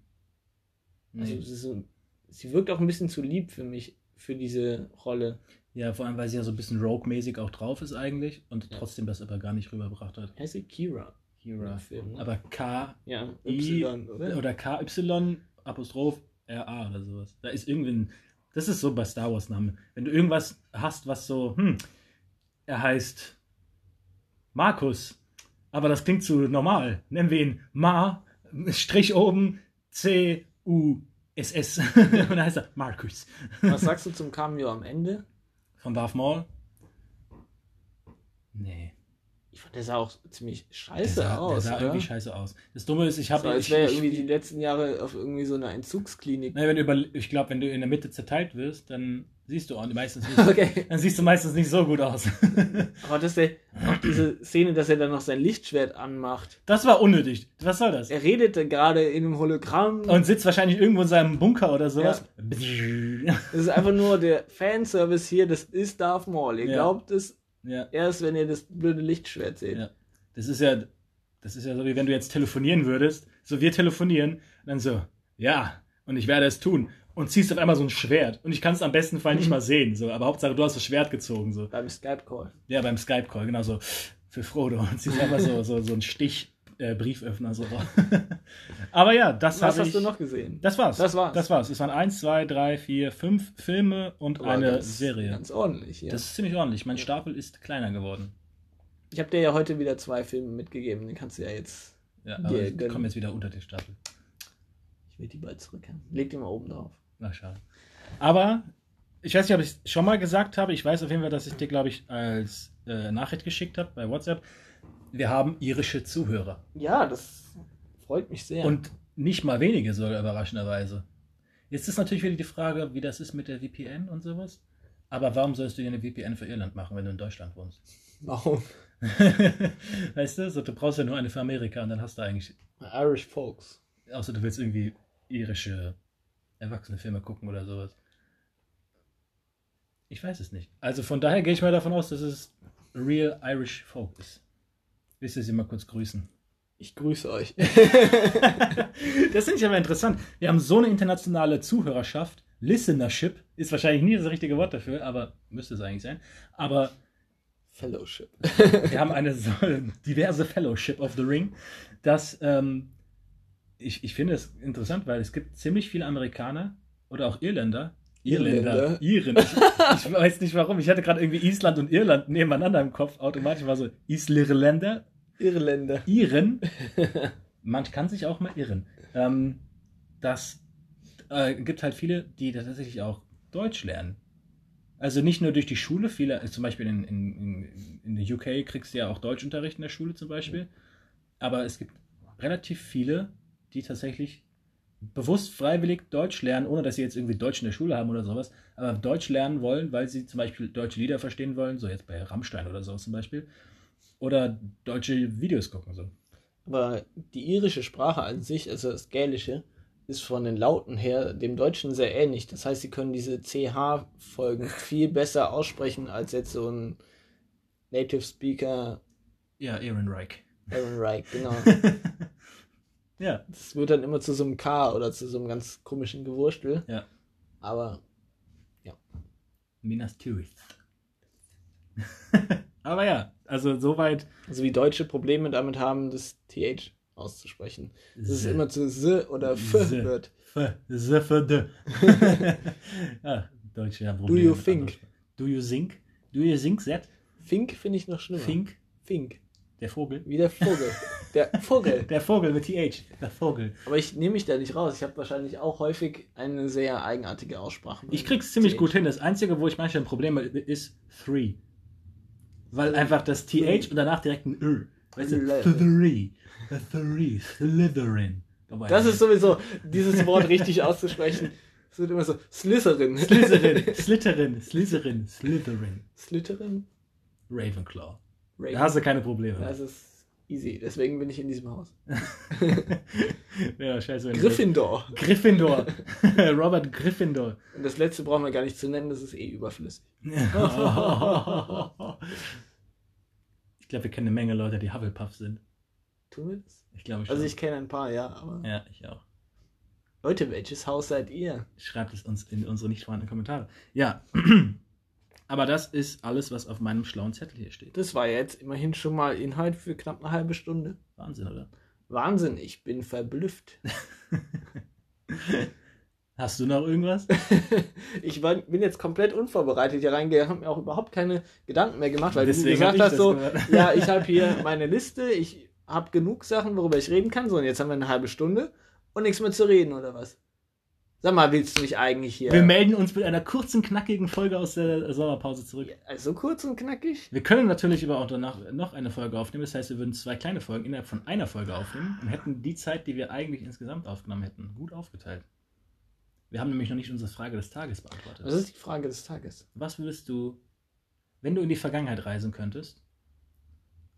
Also, Nee. sie, ist so, sie wirkt auch ein bisschen zu lieb für mich, für diese Rolle. Ja, vor allem, weil sie ja so ein bisschen Rogue-mäßig auch drauf ist eigentlich und Ja. trotzdem das aber gar nicht rübergebracht hat. Heißt sie Kira? Kira. Film, ne? Aber K Ja, Y, oder? oder KY Apostroph RA oder sowas. Da ist irgendwie ein, das ist so bei Star Wars Namen. Wenn du irgendwas hast, was so, hm, er heißt Markus, aber das klingt zu normal. Nennen wir ihn Ma, Strich oben, C, U, S, S. Und dann heißt er Markus. Was sagst du zum Cameo am Ende? Von Darth Maul? Nee. Ich fand, der sah auch ziemlich Der scheiße sah, aus. der sah oder? irgendwie scheiße aus. Das Dumme ist, ich habe so, als ich, wäre ich, irgendwie die letzten Jahre auf irgendwie so einer Entzugsklinik. Nein, wenn du über, ich glaube, wenn du in der Mitte zerteilt wirst, dann siehst du auch meistens nicht, Okay. dann siehst du meistens nicht so gut aus. Aber dass der, auch diese Szene, dass er dann noch sein Lichtschwert anmacht. Das war unnötig. Was soll das? Er redete gerade in einem Hologramm. Und sitzt wahrscheinlich irgendwo in seinem Bunker oder sowas. Das ist einfach nur der Fanservice hier, das ist Darth Maul. Ihr Ja. glaubt es Ja, erst, wenn ihr das blöde Lichtschwert seht. ja. Das ist ja, das ist ja so, wie wenn du jetzt telefonieren würdest. So, wir telefonieren. Und dann so, ja, und ich werde es tun. Und ziehst auf einmal so ein Schwert. Und ich kann es am besten Fall nicht mal sehen. So, aber Hauptsache, du hast das Schwert gezogen. So. Beim Skype-Call. Ja, beim Skype-Call, genau so. Für Frodo. Und ziehst einfach so, so, so einen Stich. Äh, Brieföffner so. Aber ja, das Was hast ich. du noch gesehen? Das war's. Das war's. Das war's. Es waren eins, zwei, drei, vier, fünf Filme und Aber eine ganz, Serie. Ganz ordentlich hier. Das ist ziemlich ordentlich. Mein Stapel ist kleiner geworden. ich habe dir ja heute wieder zwei Filme mitgegeben. Den kannst du ja jetzt. Ja, Dir aber ich gönnen. komme jetzt wieder unter den Stapel. Ich will die bald zurück. Leg die mal oben drauf. Na, schade. Aber ich weiß nicht, ob ich es schon mal gesagt habe. Ich weiß auf jeden Fall, dass ich dir, glaube ich, als äh, Nachricht geschickt habe bei WhatsApp. Wir haben irische Zuhörer. Ja, das freut mich sehr. Und nicht mal wenige sogar überraschenderweise. Jetzt ist natürlich wieder die Frage, wie das ist mit der VPN und sowas. Aber warum sollst du dir eine VPN für Irland machen, wenn du in Deutschland wohnst? Warum? weißt du, so, du brauchst ja nur eine für Amerika und dann hast du eigentlich. Irish Folks. Außer du willst irgendwie irische erwachsene Filme gucken oder sowas. Ich weiß es nicht. Also von daher gehe ich mal davon aus, dass es Real Irish Folk ist. Willst du sie mal kurz grüßen? Ich grüße euch. das finde ich aber interessant. Wir haben so eine internationale Zuhörerschaft. Listenership ist wahrscheinlich nie das richtige Wort dafür, aber müsste es eigentlich sein. Aber Fellowship. wir haben eine so diverse Fellowship of the Ring, dass ähm, ich, ich finde es interessant, weil es gibt ziemlich viele Amerikaner oder auch Irländer. Irländer. Iren. Ich, ich weiß nicht warum. Ich hatte gerade irgendwie Island und Irland nebeneinander im Kopf. Automatisch war so Islirländer. Irländer. Iren. Man kann sich auch mal irren. Ähm, das äh, gibt halt viele, die tatsächlich auch Deutsch lernen. Also nicht nur durch die Schule, viele, zum Beispiel in, in, in der UK kriegst du ja auch Deutschunterricht in der Schule zum Beispiel. Aber es gibt relativ viele, die tatsächlich bewusst freiwillig Deutsch lernen, ohne dass sie jetzt irgendwie Deutsch in der Schule haben oder sowas, aber Deutsch lernen wollen, weil sie zum Beispiel deutsche Lieder verstehen wollen, so jetzt bei Rammstein oder so zum Beispiel, oder deutsche Videos gucken. So. Aber die irische Sprache an sich, also das Gälische, ist von den Lauten her dem Deutschen sehr ähnlich. Das heißt, sie können diese CH-Folgen viel besser aussprechen als jetzt so ein Native Speaker. Ja, Aaron Reich. Aaron Reich, genau. ja. Das wird dann immer zu so einem K oder zu so einem ganz komischen Gewurstel. Ja. Aber, ja. Minas Tirith. Aber ja, also soweit. Also wie Deutsche Probleme damit haben, das TH auszusprechen. Dass es immer zu S oder F wird. F, S, F, D. ja, Deutsche haben Do Probleme you mit think? Do you think? Do you think that? Fink finde ich noch schlimmer. Think? Fink. Der Vogel. Wie der Vogel. Der Vogel. Der Vogel mit TH. Der Vogel. Aber ich nehme mich da nicht raus. Ich habe wahrscheinlich auch häufig eine sehr eigenartige Aussprache. Ich krieg's ziemlich TH. gut hin. Das Einzige, wo ich manchmal ein Problem habe, ist three. Weil einfach das TH und danach direkt ein Ö. Weißt du? Three. Three. Slytherin. Dabei. Das ist sowieso, dieses Wort richtig auszusprechen. Es wird immer so Slytherin. Slytherin. Slytherin. Slytherin. Slytherin. Slytherin? Ravenclaw. Ray. Da hast du keine Probleme. Das ist easy. Deswegen bin ich in diesem Haus. ja, scheiße. Gryffindor. Gryffindor. Robert Gryffindor. Und das letzte brauchen wir gar nicht zu nennen, das ist eh überflüssig. ich glaube, wir kennen eine Menge Leute, die Hufflepuff sind. Tun wir das? Ich glaube schon. Also ich kenne ein paar, ja, aber. ja, ich auch. Leute, welches Haus seid ihr? Schreibt es uns in unsere nicht vorhandenen Kommentare. Ja. Aber das ist alles, was auf meinem schlauen Zettel hier steht. Das war jetzt immerhin schon mal Inhalt für knapp eine halbe Stunde. Wahnsinn, oder? Wahnsinn, ich bin verblüfft. Hast du noch irgendwas? ich war, bin jetzt komplett unvorbereitet hier reingegangen, habe mir auch überhaupt keine Gedanken mehr gemacht, weil Deswegen du gesagt ich hast das so, gemacht. ja, ich habe hier meine Liste, ich habe genug Sachen, worüber ich reden kann, so und jetzt haben wir eine halbe Stunde und nichts mehr zu reden oder was? Sag mal, willst du nicht eigentlich hier Wir melden uns mit einer kurzen, knackigen Folge aus der Sommerpause zurück. also kurz und knackig? Wir können natürlich aber auch danach noch eine Folge aufnehmen. Das heißt, wir würden zwei kleine Folgen innerhalb von einer Folge aufnehmen und hätten die Zeit, die wir eigentlich insgesamt aufgenommen hätten, gut aufgeteilt. Wir haben nämlich noch nicht unsere Frage des Tages beantwortet. Das ist die Frage des Tages. Was würdest du, wenn du in die Vergangenheit reisen könntest,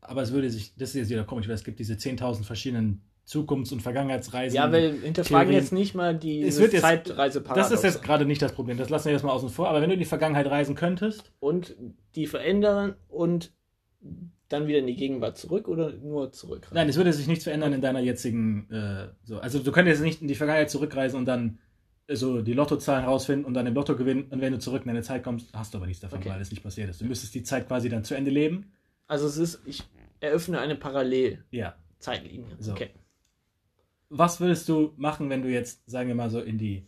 aber es würde sich, das ist jetzt wieder komisch, weil es gibt diese 10.000 verschiedenen Zukunfts- und Vergangenheitsreisen. Ja, wir hinterfragen Theorien. jetzt nicht mal die Es wird jetzt- Zeitreiseparadoxe. das ist jetzt gerade nicht das Problem, das lassen wir jetzt mal außen vor, aber wenn du in die Vergangenheit reisen könntest, und die verändern und dann wieder in die Gegenwart zurück oder nur zurück? nein, es würde sich nichts verändern in deiner jetzigen, äh, so, also du könntest nicht in die Vergangenheit zurückreisen und dann äh, so die Lottozahlen rausfinden und dann im Lotto gewinnen und wenn du zurück in deine Zeit kommst, hast du aber nichts davon, Okay. weil es nicht passiert ist. Du müsstest die Zeit quasi dann zu Ende leben. Also es ist, ich eröffne eine Parallelzeitlinie. Ja. So. Okay. Was würdest du machen, wenn du jetzt, sagen wir mal so, in die.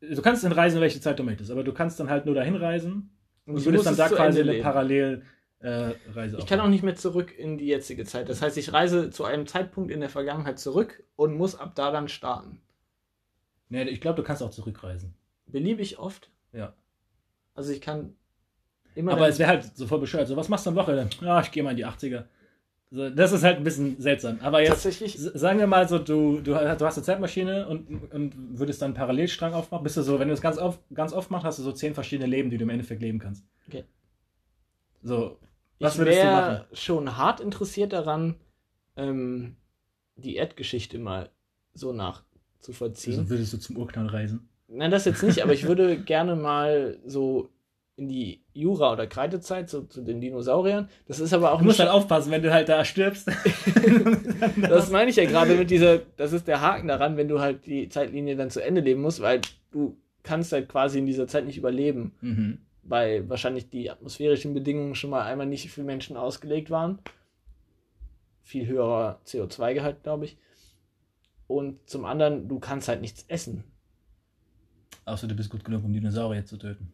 Du kannst dann reisen, welche Zeit du möchtest, aber du kannst dann halt nur dahin reisen und ich würdest dann da quasi eine. Parallelreise äh, Reise Ich kann auch nicht mehr zurück in die jetzige Zeit. Das heißt, ich reise zu einem Zeitpunkt in der Vergangenheit zurück und muss ab da dann starten. Nee, ich glaube, du kannst auch zurückreisen. Beliebig oft. Ja. Also ich kann immer. Aber es wäre halt so voll bescheuert. So, was machst du am Wochenende? Ja, ich gehe mal in die 80er. So, das ist halt ein bisschen seltsam. Aber jetzt, sagen wir mal so, du, du, du hast eine Zeitmaschine und, und würdest dann einen Parallelstrang aufmachen. Bist du so, wenn du das ganz oft, ganz oft machst, hast du so zehn verschiedene Leben, die du im Endeffekt leben kannst. Okay. So, Was ich wäre schon hart interessiert daran, ähm, die Erdgeschichte mal so nachzuvollziehen. Also würdest du zum Urknall reisen? Nein, das jetzt nicht, aber ich würde gerne mal so in die Jura- oder Kreidezeit, so zu den Dinosauriern. Das ist aber auch. Du musst halt aufpassen, wenn du halt da stirbst. das meine ich ja gerade mit dieser, das ist der Haken daran, wenn du halt die Zeitlinie dann zu Ende leben musst, weil du kannst halt quasi in dieser Zeit nicht überleben. Mhm. Weil wahrscheinlich die atmosphärischen Bedingungen schon mal einmal nicht für Menschen ausgelegt waren. Viel höherer CO2-Gehalt, glaube ich. Und zum anderen, du kannst halt nichts essen. Außer du bist gut genug, um Dinosaurier zu töten.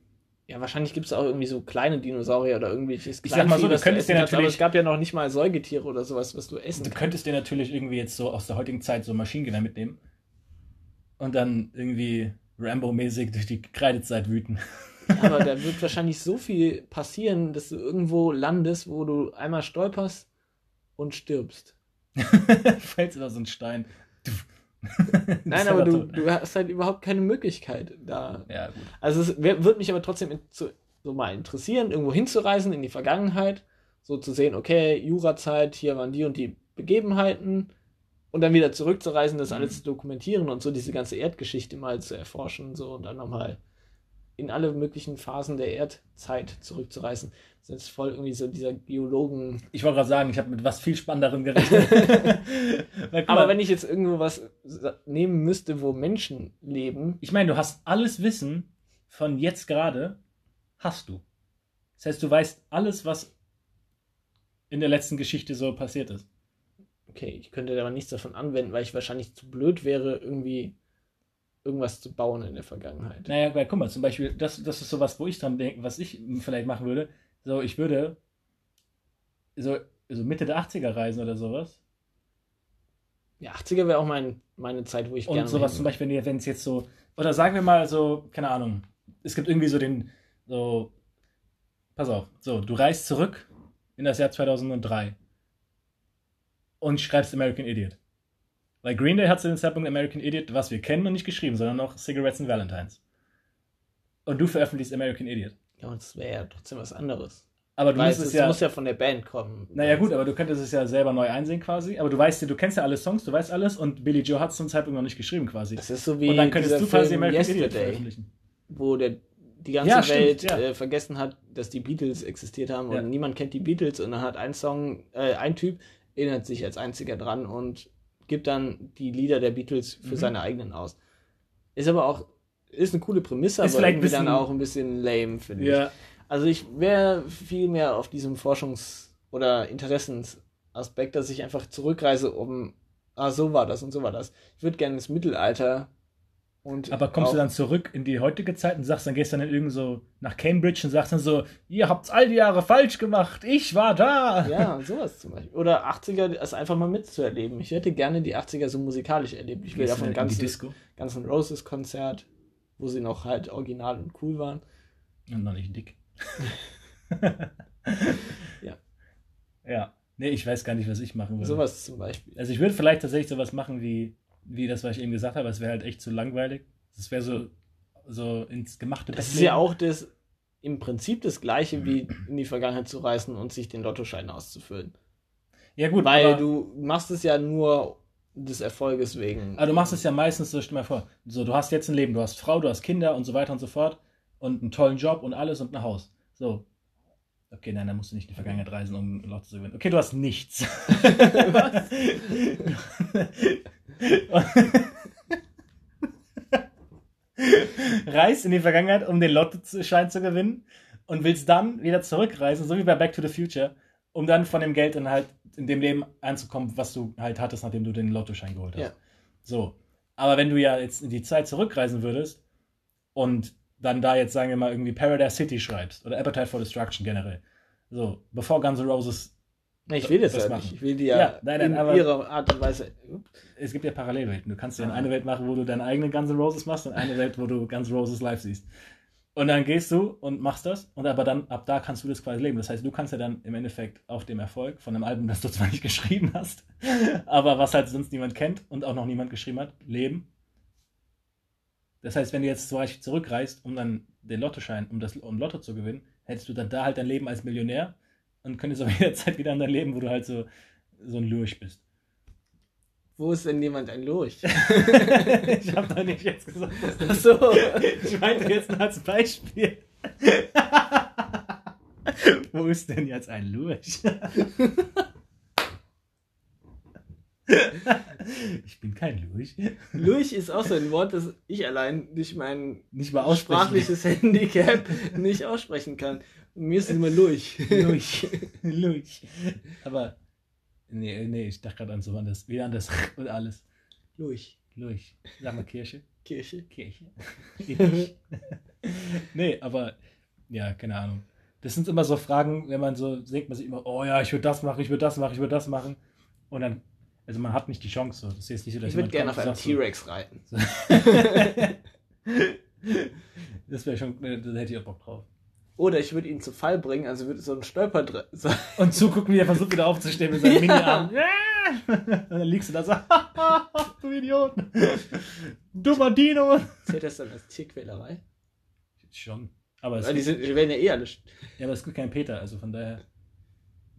Ja, wahrscheinlich gibt es auch irgendwie so kleine Dinosaurier oder irgendwelches Ich sag mal so, du könntest dir natürlich. Aber es gab ja noch nicht mal Säugetiere oder sowas, was du essen Du könntest dir natürlich irgendwie jetzt so aus der heutigen Zeit so Maschinengewehr mitnehmen und dann irgendwie Rambo-mäßig durch die Kreidezeit wüten. Ja, aber da wird wahrscheinlich so viel passieren, dass du irgendwo landest, wo du einmal stolperst und stirbst. Fällst über so einen Stein. Nein, aber du, du hast halt überhaupt keine Möglichkeit da. Ja, gut. Also es wird mich aber trotzdem zu, so mal interessieren, irgendwo hinzureisen in die Vergangenheit, so zu sehen, okay, Jurazeit, hier waren die und die Begebenheiten und dann wieder zurückzureisen, das mhm. alles zu dokumentieren und so diese ganze Erdgeschichte mal zu erforschen so und dann nochmal in alle möglichen Phasen der Erdzeit zurückzureisen. Das ist voll irgendwie so dieser Geologen. Ich wollte gerade sagen, ich habe mit was viel Spannenderem gerechnet. Aber wenn ich jetzt irgendwo was nehmen müsste, wo Menschen leben. Ich meine, du hast alles Wissen von jetzt gerade, hast du. Das heißt, du weißt alles, was in der letzten Geschichte so passiert ist. Okay, ich könnte aber nichts davon anwenden, weil ich wahrscheinlich zu blöd wäre, irgendwie irgendwas zu bauen in der Vergangenheit. Naja, weil guck mal, zum Beispiel, das, das ist sowas, wo ich dran denke, was ich vielleicht machen würde. So, ich würde so, so Mitte der 80er reisen oder sowas. Ja, 80er wäre auch mein, meine Zeit, wo ich Und gerne. Und sowas zum Beispiel, wenn es jetzt so, oder sagen wir mal so, keine Ahnung, es gibt irgendwie so den, so, pass auf, so, du reist zurück in das Jahr 2003 und schreibst American Idiot. Weil Green Day hat zu dem Zeitpunkt American Idiot, was wir kennen, noch nicht geschrieben, sondern noch Cigarettes and Valentines. Und du veröffentlichst American Idiot. Ja, und das wäre ja trotzdem was anderes. Aber du Weil es ja, muss ja von der Band kommen. Naja, gut, aber du könntest es ja selber neu einsehen quasi. Aber du weißt ja, du kennst ja alle Songs, du weißt alles und Billy Joe hat es zum Zeitpunkt noch nicht geschrieben quasi. Das ist so wie und dann könntest du quasi American Yesterday, Idiot veröffentlichen. Wo der, die ganze ja, Welt stimmt, ja. äh, vergessen hat, dass die Beatles existiert haben und niemand kennt die Beatles und dann hat ein Song, äh, ein Typ erinnert sich als einziger dran und gibt dann die Lieder der Beatles für mhm. seine eigenen aus. Ist aber auch, ist eine coole Prämisse, ist aber irgendwie bisschen, dann auch ein bisschen lame, finde ja. ich. Also ich wäre viel mehr auf diesem Forschungs- oder Interessensaspekt, dass ich einfach zurückreise, um, ah, so war das und so war das. Ich würde gerne ins Mittelalter und aber kommst du dann zurück in die heutige Zeit und sagst, dann gehst du dann irgend so nach Cambridge und sagst dann so, ihr habt's all die Jahre falsch gemacht, ich war da. Ja, sowas zum Beispiel. Oder 80er, es einfach mal mitzuerleben. Ich hätte gerne die 80er so musikalisch erlebt. Ich will davon ganzen, ganzen Roses Konzert, wo sie noch halt original und cool waren. Und noch nicht dick. ja. Ja. Nee, ich weiß gar nicht, was ich machen würde. Sowas zum Beispiel. Also ich würde vielleicht tatsächlich sowas machen wie wie das, was ich eben gesagt habe, es wäre halt echt zu langweilig. Es wäre so, so ins gemachte Das ist ja auch das, im Prinzip das Gleiche, wie in die Vergangenheit zu reisen und sich den Lottoschein auszufüllen. Ja, gut. Weil du machst es ja nur des Erfolges wegen. Aber du machst es ja meistens so, stell dir mal vor, so, du hast jetzt ein Leben, du hast Frau, du hast Kinder und so weiter und so fort und einen tollen Job und alles und ein Haus. So. Okay, nein, dann musst du nicht in die Vergangenheit reisen, um Lotto zu gewinnen. Okay, du hast nichts. Was? Reist in die Vergangenheit, um den Lottoschein zu gewinnen und willst dann wieder zurückreisen, so wie bei Back to the Future, um dann von dem Geld dann halt in dem Leben anzukommen, was du halt hattest, nachdem du den Lottoschein geholt hast. Ja. So. Aber wenn du ja jetzt in die Zeit zurückreisen würdest und dann da jetzt, sagen wir mal, irgendwie Paradise City schreibst oder Appetite for Destruction generell, so, bevor Guns N' Roses ich will das, das ja machen. nicht. Ich will die ja, ja nein, nein, in ihrer Art und Weise. Es gibt ja Parallelwelten. Du kannst ja in eine Welt machen, wo du deine eigenen Guns N' Roses machst und eine Welt, wo du Guns N' Roses live siehst. Und dann gehst du und machst das und aber dann ab da kannst du das quasi leben. Das heißt, du kannst ja dann im Endeffekt auf dem Erfolg von einem Album, das du zwar nicht geschrieben hast, aber was halt sonst niemand kennt und auch noch niemand geschrieben hat, leben. Das heißt, wenn du jetzt zum Beispiel zurückreist, um dann den Lottoschein, um das um Lotto zu gewinnen, hättest du dann da halt dein Leben als Millionär und könntest aber jederzeit wieder an dein Leben, wo du halt so, so ein Lurch bist. Wo ist denn jemand ein Lurch? ich habe doch nicht jetzt gesagt, Ach so. Ich meinte jetzt nur als Beispiel. Wo ist denn jetzt ein Lurch? ich bin kein Lurch. Lurch ist auch so ein Wort, das ich allein durch mein Nicht mal sprachliches Handicap nicht aussprechen kann. Und mir ist immer Lurch. Lurch. Lurch. Aber, nee, nee, ich dachte gerade an so an das, wieder an das und alles. Lurch. Lurch. Sag mal Kirche. Kirche. Kirche. nee, aber, ja, keine Ahnung. Das sind immer so Fragen, wenn man so denkt, man sich immer, oh ja, ich würde das machen, ich würde das machen, ich würde das machen. Und dann, also man hat nicht die Chance. So. Das ist jetzt nicht so, dass Ich würde gerne auf einem T-Rex reiten. so, Das wäre schon, äh, da hätte ich auch Bock drauf. Oder ich würde ihn zu Fall bringen, also würde so ein Stolper drin sein. Und zugucken, wie er versucht wieder aufzustehen mit seinem Ja. Mini-Arm. Und dann liegst du da so, du Idiot. Dummer Dino. Zählt das dann als Tierquälerei? Schon. Aber die, sind, die werden ja eh alle. ja, aber es gibt keinen Peter, also von daher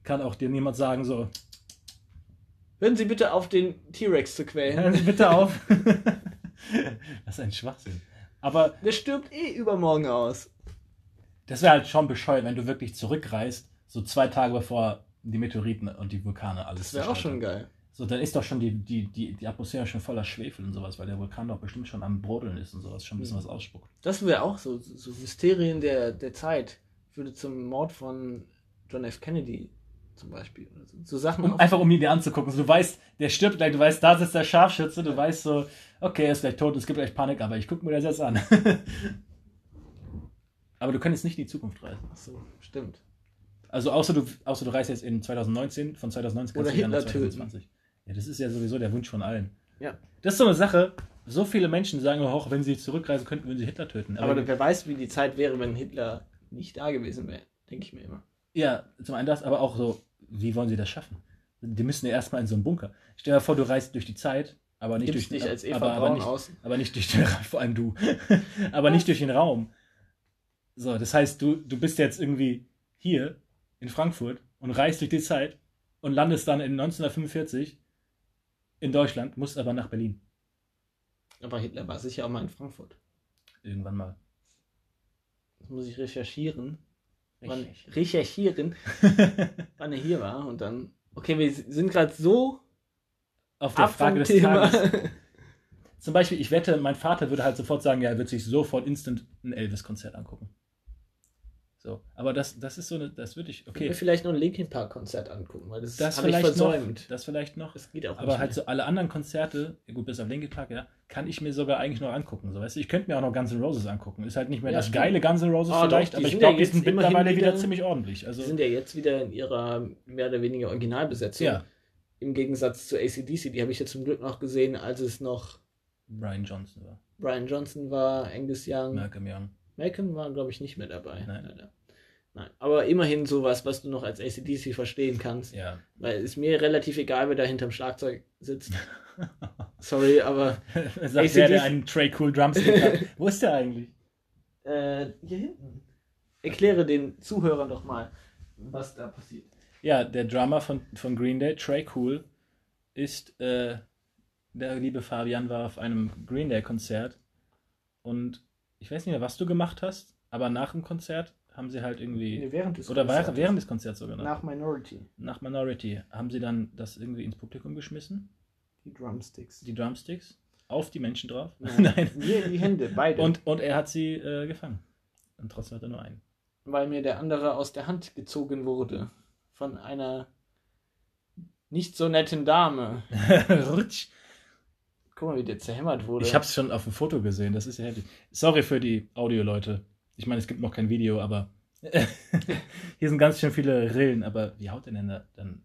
kann auch dir niemand sagen so, Hören Sie bitte auf, den T-Rex zu hören quälen. Sie bitte auf. das ist ein Schwachsinn. Aber Der stirbt eh übermorgen aus. das wäre halt schon bescheuert, wenn du wirklich zurückreist, so zwei Tage bevor die Meteoriten und die Vulkane alles Das wäre auch schon geil. So, dann ist doch schon die, die, die, die Atmosphäre schon voller Schwefel und sowas, weil der Vulkan doch bestimmt schon am Brodeln ist und sowas, schon ein bisschen was ausspuckt. Das wäre auch so, so Mysterien der, der Zeit. Würde zum Mord von John F. Kennedy zum Beispiel. Oder so. so Sachen Um, einfach um ihn dir anzugucken. So, du weißt, der stirbt gleich, du weißt, da sitzt der Scharfschütze, du weißt so, okay, er ist gleich tot, es gibt gleich Panik, aber ich gucke mir das jetzt an. aber du könntest nicht in die Zukunft reisen. Ach so, stimmt. Also außer du, außer du reist jetzt in 2019, von 2019 kannst Oder du Hitler töten. 2020. Ja, das ist ja sowieso der Wunsch von allen. Ja. Das ist so eine Sache, so viele Menschen sagen auch, wenn sie zurückreisen könnten, würden sie Hitler töten. Aber wer weiß, wie die Zeit wäre, wenn Hitler nicht da gewesen wäre. Denke ich mir immer. Ja, zum einen das, aber auch so, wie wollen sie das schaffen? Die müssen ja erstmal in so einen Bunker. Stell dir vor, du reist durch die Zeit, aber nicht Gibst durch als Eva aber, aber nicht, aus. aber nicht durch den Raum, vor allem du. aber nicht durch den Raum. So, das heißt, du, du bist jetzt irgendwie hier in Frankfurt und reist durch die Zeit und landest dann in 1945 in Deutschland, musst aber nach Berlin. Aber Hitler war sicher auch mal in Frankfurt. Irgendwann mal. Das muss ich recherchieren. Wann, recherchieren, wann er hier war. Und dann. Okay, wir sind gerade so Auf der Frage des Thema. Tages. Zum Beispiel, ich wette, mein Vater würde halt sofort sagen, ja, er wird sich sofort instant ein Elvis-Konzert angucken. So, aber das, das ist so eine, das würde ich, Okay. okay, Vielleicht noch ein Linkin Park Konzert angucken, weil das, das habe ich vielleicht noch, versäumt. das vielleicht noch, Das geht auch aber halt mehr. so alle anderen Konzerte, gut, bis auf Linkin Park, ja, kann ich mir sogar eigentlich noch angucken, so, weißt du, ich könnte mir auch noch Guns N' Roses angucken, ist halt nicht mehr Ja, das stimmt. geile Guns N' Roses doch, vielleicht, die aber ich glaube, die sind mittlerweile wieder wieder- ziemlich ordentlich, Die also, sind ja jetzt wieder in ihrer mehr oder weniger Originalbesetzung. ja, Im Gegensatz zu ACDC, die habe ich ja zum Glück noch gesehen, als es noch Brian Johnson war, Brian Johnson war, Angus Young. Malcolm Young, Malcolm war, glaube ich, nicht mehr dabei. Nein. Leider. Nein. Aber immerhin sowas, was du noch als ACDC verstehen kannst. ja, Weil ist mir relativ egal, wer da hinterm Schlagzeug sitzt. Sorry, aber sagt ACDC der, der einen Trey Cool Drumstick hat, wo ist der eigentlich? äh, hier hinten. Erkläre den Zuhörern doch mal, was da passiert. Ja, der Drummer von, von Green Day, Trey Cool, ist, äh, der liebe Fabian war auf einem Green Day Konzert und ich weiß nicht mehr, was du gemacht hast, aber nach dem Konzert haben sie halt irgendwie, während des oder Konzertes. während des Konzerts sogar nach, Nach Minority. Minority, haben sie dann das irgendwie ins Publikum geschmissen, Die Drumsticks. die Drumsticks, auf die Menschen drauf. Nein. Die, die Hände, beide. Und, und er hat sie äh, gefangen. Und trotzdem hat er nur einen. weil mir der andere aus der Hand gezogen wurde. Von einer nicht so netten Dame. Rutsch. Guck mal, wie der zerhämmert wurde. Ich habe es schon auf dem Foto gesehen, das ist ja heftig. Sorry für die Audio-Leute. Ich meine, es gibt noch kein Video, aber hier sind ganz schön viele Rillen, aber wie haut der denn da dann?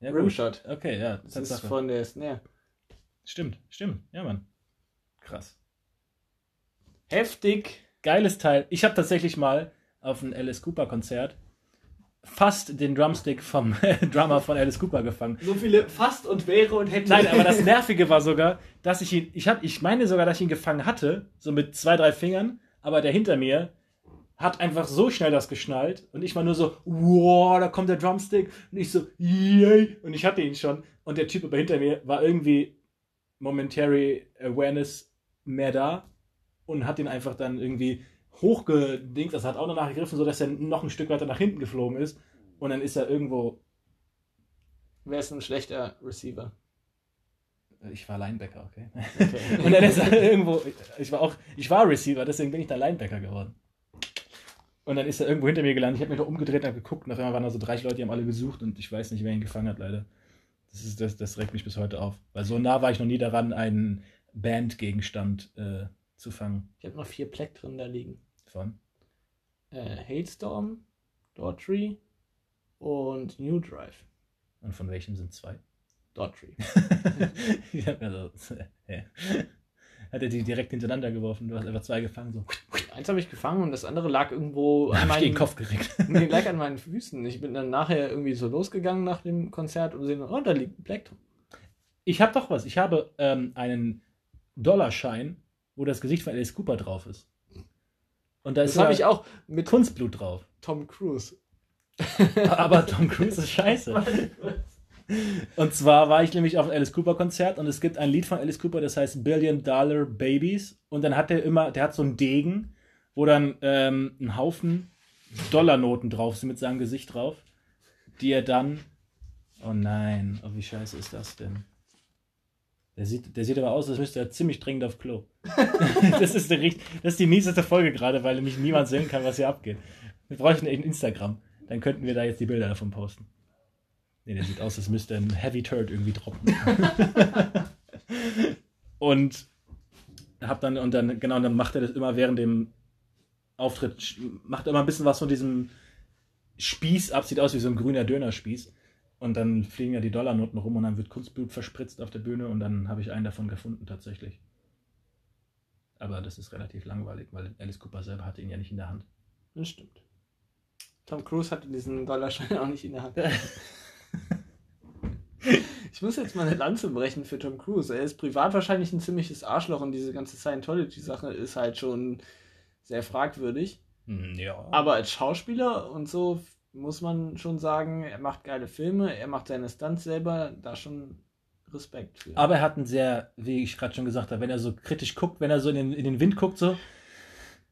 Ja. Rimshot. Okay, ja, Das ist Tatsache. von der Snare. Stimmt, stimmt. Ja, Mann. Krass. Heftig. Geiles Teil. Ich habe tatsächlich mal auf ein Alice Cooper Konzert fast den Drumstick vom Drummer von Alice Cooper gefangen. So viele fast und wäre und hätte. Nein, aber das Nervige war sogar, dass ich ihn, ich hab, ich meine sogar, dass ich ihn gefangen hatte, so mit zwei, drei Fingern, aber der hinter mir hat einfach so schnell das geschnallt und ich war nur so, wow, da kommt der Drumstick und ich so, yay, und ich hatte ihn schon und der Typ aber hinter mir war irgendwie momentary awareness mehr da und hat ihn einfach dann irgendwie hochgedingt, das hat auch noch nachgegriffen, so dass er noch ein Stück weiter nach hinten geflogen ist und dann ist er irgendwo. Wer ist ein schlechter Receiver? Ich war Linebacker, okay. okay. und dann ist er irgendwo, ich war auch, ich war Receiver, deswegen bin ich da Linebacker geworden. Und dann ist er irgendwo hinter mir gelandet. Ich habe mich noch umgedreht und geguckt. Und auf einmal waren da so 30 Leute, die haben alle gesucht und ich weiß nicht, wer ihn gefangen hat, leider. Das, ist, das, das regt mich bis heute auf. Weil so nah war ich noch nie daran, einen Bandgegenstand äh, zu fangen. Ich habe noch vier Pleck drin da liegen. Von? Äh, Hailstorm, Daughtry und New Drive. Und von welchem sind zwei? Daughtry. ja, also, ja hat er die direkt hintereinander geworfen. Du hast einfach zwei gefangen. So. Eins habe ich gefangen und das andere lag irgendwo an meinen, den Kopf gekriegt. nee, lag an meinen Füßen. Ich bin dann nachher irgendwie so losgegangen nach dem Konzert und sehe, oh, da liegt ein Plektrum. Ich habe doch was. Ich habe ähm, einen Dollarschein, wo das Gesicht von Alice Cooper drauf ist. Und da ist das habe ich auch mit Kunstblut drauf. Tom Cruise. Aber Tom Cruise ist scheiße. Und zwar war ich nämlich auf einem Alice Cooper Konzert und es gibt ein Lied von Alice Cooper, das heißt Billion Dollar Babies. Und dann hat er immer, der hat so einen Degen, wo dann ähm, ein Haufen Dollarnoten drauf sind mit seinem Gesicht drauf, die er dann. Oh nein, oh, wie scheiße ist das denn? Der sieht, der sieht aber aus, als müsste er ziemlich dringend auf Klo. das, ist der, das ist die mieseste Folge gerade, weil nämlich niemand sehen kann, was hier abgeht. Wir bräuchten ein Instagram. Dann könnten wir da jetzt die Bilder davon posten. Nee, der sieht aus, als müsste ein Heavy Turd irgendwie droppen. und hab dann, und dann, genau, und dann macht er das immer während dem Auftritt, macht er immer ein bisschen was von diesem Spieß ab, sieht aus wie so ein grüner Dönerspieß. Und dann fliegen ja die Dollarnoten rum und dann wird Kunstblut verspritzt auf der Bühne und dann habe ich einen davon gefunden tatsächlich. Aber das ist relativ langweilig, weil Alice Cooper selber hatte ihn ja nicht in der Hand. Das stimmt. Tom Cruise hatte diesen Dollarschein auch nicht in der Hand. Ich muss jetzt mal eine Lanze brechen für Tom Cruise. Er ist privat wahrscheinlich ein ziemliches Arschloch und diese ganze Scientology-Sache ist halt schon sehr fragwürdig. Hm, ja. Aber als Schauspieler und so muss man schon sagen, er macht geile Filme, er macht seine Stunts selber, da schon Respekt für. Aber er hat einen sehr, wie ich gerade schon gesagt habe, wenn er so kritisch guckt, wenn er so in den, in den Wind guckt, so,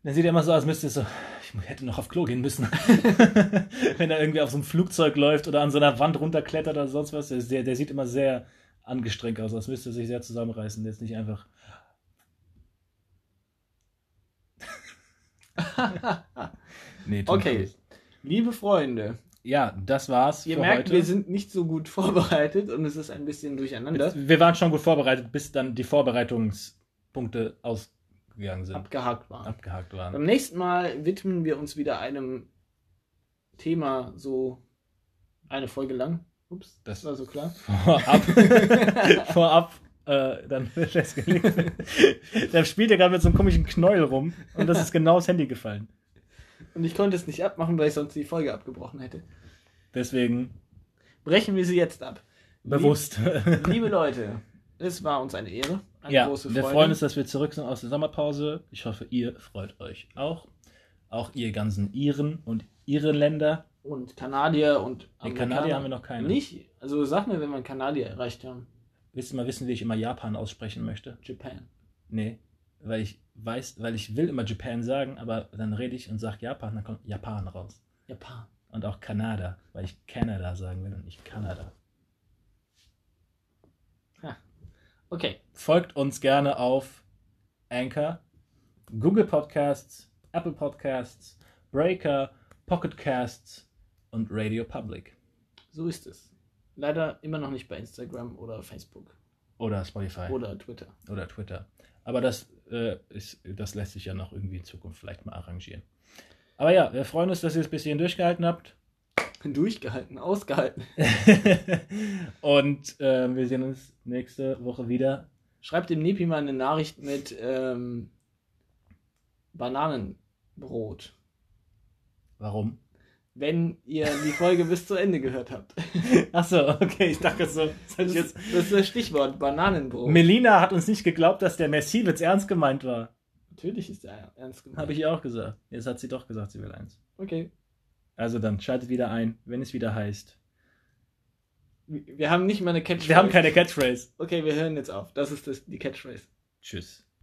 dann sieht er immer so aus, müsste so, ich hätte noch auf Klo gehen müssen. Wenn er irgendwie auf so einem Flugzeug läuft oder an so einer Wand runterklettert oder sonst was, der, der sieht immer sehr angestrengt aus, als müsste er sich sehr zusammenreißen. Der ist nicht einfach. nee, okay, liebe Freunde. Ja, das war's. Ihr merkt, heute. wir sind nicht so gut vorbereitet und es ist ein bisschen durcheinander. Wir waren schon gut vorbereitet, bis dann die Vorbereitungspunkte aus gegangen sind. Abgehakt waren. Abgehakt waren. Beim nächsten Mal widmen wir uns wieder einem Thema so eine Folge lang. Ups, das war so klar. Vorab, vorab äh, dann festgelegt. Der spielt ja gerade mit so einem komischen Knäuel rum und das ist genau aufs Handy gefallen. Und ich konnte es nicht abmachen, weil ich sonst die Folge abgebrochen hätte. Deswegen brechen wir sie jetzt ab. Bewusst. Lieb, liebe Leute, es war uns eine Ehre. Eine ja, große Freude. wir freuen uns, dass wir zurück sind aus der Sommerpause. Ich hoffe, ihr freut euch auch. Auch ihr ganzen Iren und ihre Länder. Und Kanadier und In Kanadier haben wir noch keine. Nicht? Also sag mir, wenn wir Kanadier erreicht haben. Willst du mal wissen, wie ich immer Japan aussprechen möchte? Japan. Nee, weil ich weiß, weil ich will immer Japan sagen, aber dann rede ich und sage Japan, dann kommt Japan raus. Japan. Und auch Kanada, weil ich Kanada sagen will und nicht Kanada. Okay. Folgt uns gerne auf Anchor, Google Podcasts, Apple Podcasts, Breaker, Pocket Casts und Radio Public. So ist es. Leider immer noch nicht bei Instagram oder Facebook. Oder Spotify. Oder Twitter. Oder Twitter. Aber das, äh, ist, das lässt sich ja noch irgendwie in Zukunft vielleicht mal arrangieren. Aber ja, wir freuen uns, dass ihr es bis hierhin durchgehalten habt. Durchgehalten, ausgehalten. und äh, wir sehen uns nächste Woche wieder. Schreibt dem Nepi mal eine Nachricht mit ähm, Bananenbrot. Warum? Wenn ihr die Folge bis zu Ende gehört habt. Achso, okay, ich dachte so. Das, jetzt... das ist das Stichwort, Bananenbrot. Melina hat uns nicht geglaubt, dass der Merci-Witz ernst gemeint war. Natürlich ist er ernst gemeint. Habe ich ihr auch gesagt. Jetzt hat sie doch gesagt, sie will eins. Okay. Also dann schaltet wieder ein, wenn es wieder heißt. Wir haben nicht mal eine Catchphrase. Wir haben keine Catchphrase. Okay, wir hören jetzt auf. Das ist das, die Catchphrase. Tschüss.